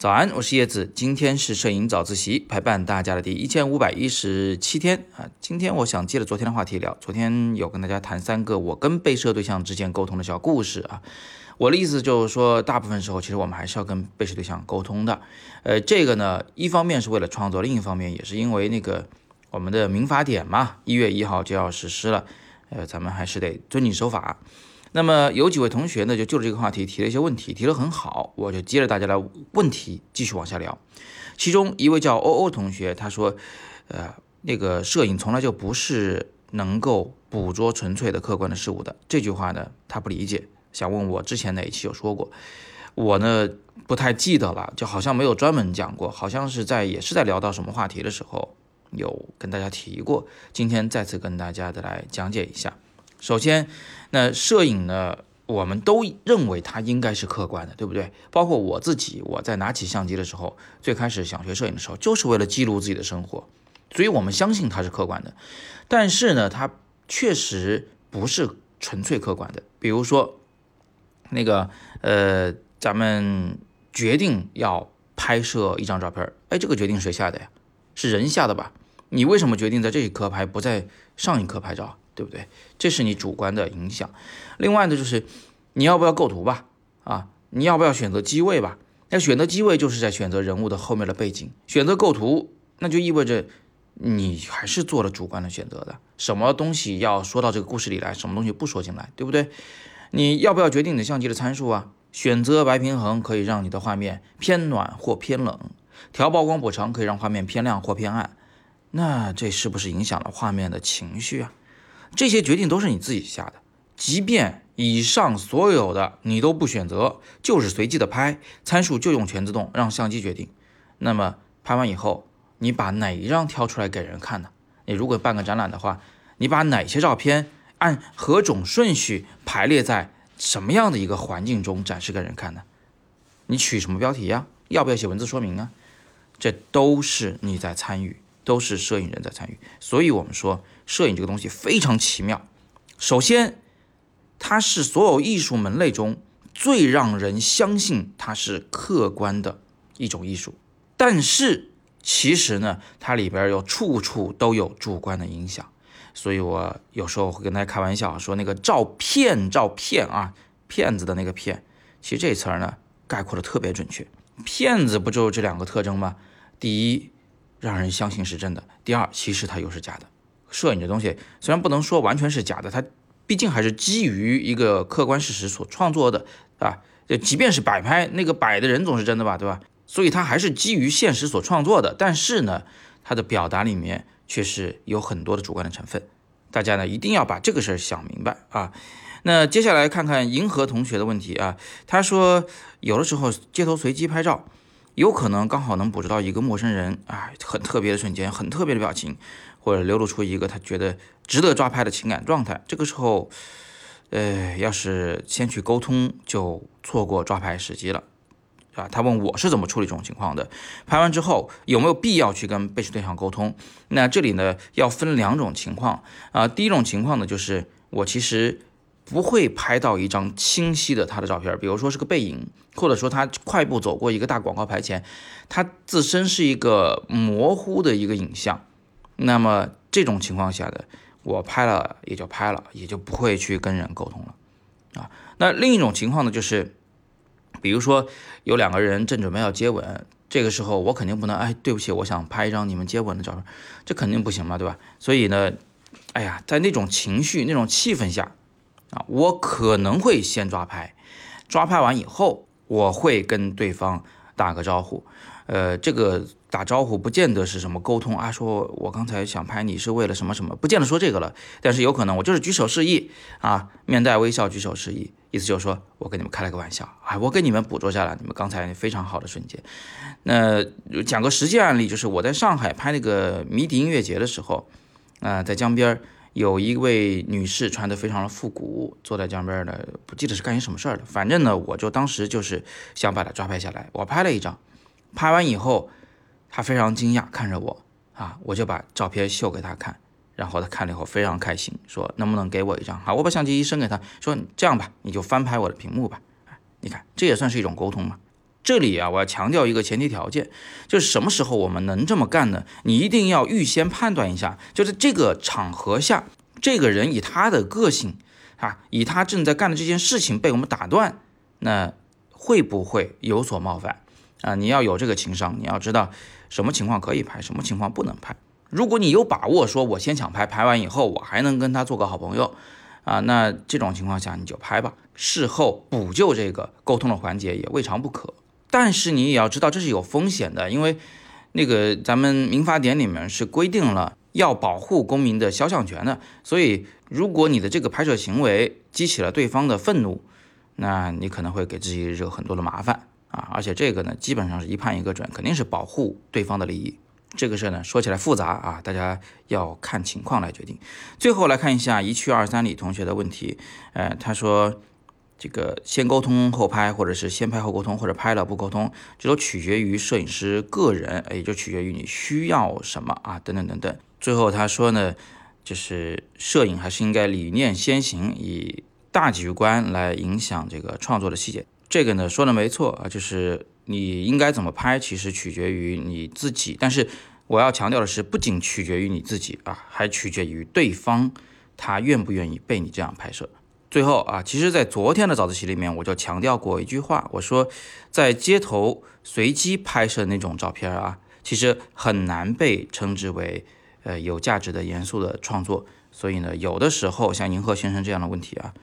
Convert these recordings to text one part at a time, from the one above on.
早安，我是叶子。今天是摄影早自习陪伴大家的第一千五百一十七天啊。今天我想接着昨天的话题聊。昨天有跟大家谈三个我跟被摄对象之间沟通的小故事啊。我的意思就是说，大部分时候其实我们还是要跟被摄对象沟通的。呃，这个呢，一方面是为了创作，另一方面也是因为那个我们的民法典嘛，一月一号就要实施了，呃，咱们还是得遵纪守法。那么有几位同学呢，就就着这个话题提了一些问题，提得很好，我就接着大家的问题继续往下聊。其中一位叫欧欧同学，他说，呃，那个摄影从来就不是能够捕捉纯粹的客观的事物的。这句话呢，他不理解，想问我之前哪一期有说过，我呢不太记得了，就好像没有专门讲过，好像是在也是在聊到什么话题的时候有跟大家提过，今天再次跟大家的来讲解一下。首先，那摄影呢，我们都认为它应该是客观的，对不对？包括我自己，我在拿起相机的时候，最开始想学摄影的时候，就是为了记录自己的生活，所以我们相信它是客观的。但是呢，它确实不是纯粹客观的。比如说，那个呃，咱们决定要拍摄一张照片，哎，这个决定谁下的呀？是人下的吧？你为什么决定在这一刻拍，不在上一刻拍照？对不对？这是你主观的影响。另外呢，就是你要不要构图吧？啊，你要不要选择机位吧？那选择机位就是在选择人物的后面的背景。选择构图，那就意味着你还是做了主观的选择的。什么东西要说到这个故事里来，什么东西不说进来，对不对？你要不要决定你的相机的参数啊？选择白平衡可以让你的画面偏暖或偏冷，调曝光补偿可以让画面偏亮或偏暗。那这是不是影响了画面的情绪啊？这些决定都是你自己下的，即便以上所有的你都不选择，就是随机的拍，参数就用全自动，让相机决定。那么拍完以后，你把哪一张挑出来给人看呢？你如果办个展览的话，你把哪些照片按何种顺序排列在什么样的一个环境中展示给人看呢？你取什么标题呀？要不要写文字说明啊？这都是你在参与。都是摄影人在参与，所以我们说摄影这个东西非常奇妙。首先，它是所有艺术门类中最让人相信它是客观的一种艺术。但是，其实呢，它里边又处处都有主观的影响。所以我有时候会跟大家开玩笑说，那个照片，照片啊，骗子的那个骗，其实这词儿呢概括的特别准确。骗子不就是这两个特征吗？第一。让人相信是真的。第二，其实它又是假的。摄影这东西虽然不能说完全是假的，它毕竟还是基于一个客观事实所创作的啊。就即便是摆拍，那个摆的人总是真的吧，对吧？所以它还是基于现实所创作的。但是呢，它的表达里面却是有很多的主观的成分。大家呢一定要把这个事儿想明白啊。那接下来看看银河同学的问题啊，他说有的时候街头随机拍照。有可能刚好能捕捉到一个陌生人啊，很特别的瞬间，很特别的表情，或者流露出一个他觉得值得抓拍的情感状态。这个时候，呃，要是先去沟通，就错过抓拍时机了，啊。他问我是怎么处理这种情况的？拍完之后有没有必要去跟被摄对象沟通？那这里呢要分两种情况啊。第一种情况呢，就是我其实。不会拍到一张清晰的他的照片，比如说是个背影，或者说他快步走过一个大广告牌前，他自身是一个模糊的一个影像。那么这种情况下的，我拍了也就拍了，也就不会去跟人沟通了啊。那另一种情况呢，就是比如说有两个人正准备要接吻，这个时候我肯定不能，哎，对不起，我想拍一张你们接吻的照片，这肯定不行嘛，对吧？所以呢，哎呀，在那种情绪、那种气氛下。啊，我可能会先抓拍，抓拍完以后，我会跟对方打个招呼。呃，这个打招呼不见得是什么沟通啊，说我刚才想拍你是为了什么什么，不见得说这个了。但是有可能我就是举手示意啊，面带微笑举手示意，意思就是说我跟你们开了个玩笑啊，我给你们捕捉下来你们刚才非常好的瞬间。那讲个实际案例，就是我在上海拍那个迷笛音乐节的时候，啊，在江边儿。有一位女士穿的非常的复古，坐在江边的，不记得是干些什么事儿的。反正呢，我就当时就是想把她抓拍下来。我拍了一张，拍完以后，她非常惊讶，看着我啊，我就把照片秀给她看，然后她看了以后非常开心，说能不能给我一张？好，我把相机一伸给她，说这样吧，你就翻拍我的屏幕吧。你看，这也算是一种沟通嘛。这里啊，我要强调一个前提条件，就是什么时候我们能这么干呢？你一定要预先判断一下，就是这个场合下，这个人以他的个性啊，以他正在干的这件事情被我们打断，那会不会有所冒犯啊？你要有这个情商，你要知道什么情况可以拍，什么情况不能拍。如果你有把握，说我先抢拍，拍完以后我还能跟他做个好朋友啊，那这种情况下你就拍吧，事后补救这个沟通的环节也未尝不可。但是你也要知道这是有风险的，因为那个咱们民法典里面是规定了要保护公民的肖像权的，所以如果你的这个拍摄行为激起了对方的愤怒，那你可能会给自己惹很多的麻烦啊！而且这个呢，基本上是一判一个准，肯定是保护对方的利益。这个事呢，说起来复杂啊，大家要看情况来决定。最后来看一下一去二三里同学的问题，呃，他说。这个先沟通后拍，或者是先拍后沟通，或者拍了不沟通，这都取决于摄影师个人，也就取决于你需要什么啊，等等等等。最后他说呢，就是摄影还是应该理念先行，以大局观来影响这个创作的细节。这个呢说的没错啊，就是你应该怎么拍，其实取决于你自己。但是我要强调的是，不仅取决于你自己啊，还取决于对方他愿不愿意被你这样拍摄。最后啊，其实，在昨天的早自习里面，我就强调过一句话，我说，在街头随机拍摄那种照片啊，其实很难被称之为呃有价值的、严肃的创作。所以呢，有的时候像银河先生这样的问题啊，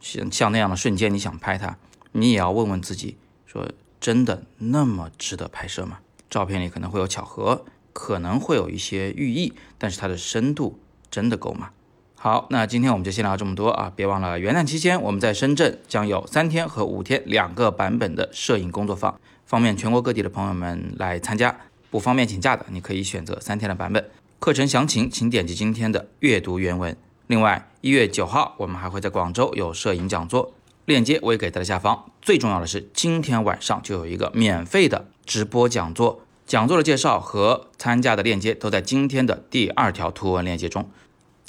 像像那样的瞬间，你想拍它，你也要问问自己，说真的那么值得拍摄吗？照片里可能会有巧合，可能会有一些寓意，但是它的深度真的够吗？好，那今天我们就先聊这么多啊！别忘了元旦期间我们在深圳将有三天和五天两个版本的摄影工作坊，方便全国各地的朋友们来参加。不方便请假的，你可以选择三天的版本。课程详情请点击今天的阅读原文。另外，一月九号我们还会在广州有摄影讲座，链接我也给在了下方。最重要的是，今天晚上就有一个免费的直播讲座，讲座的介绍和参加的链接都在今天的第二条图文链接中。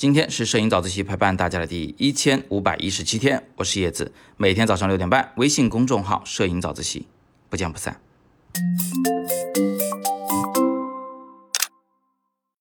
今天是摄影早自习陪伴大家的第一千五百一十七天，我是叶子，每天早上六点半，微信公众号“摄影早自习”，不见不散。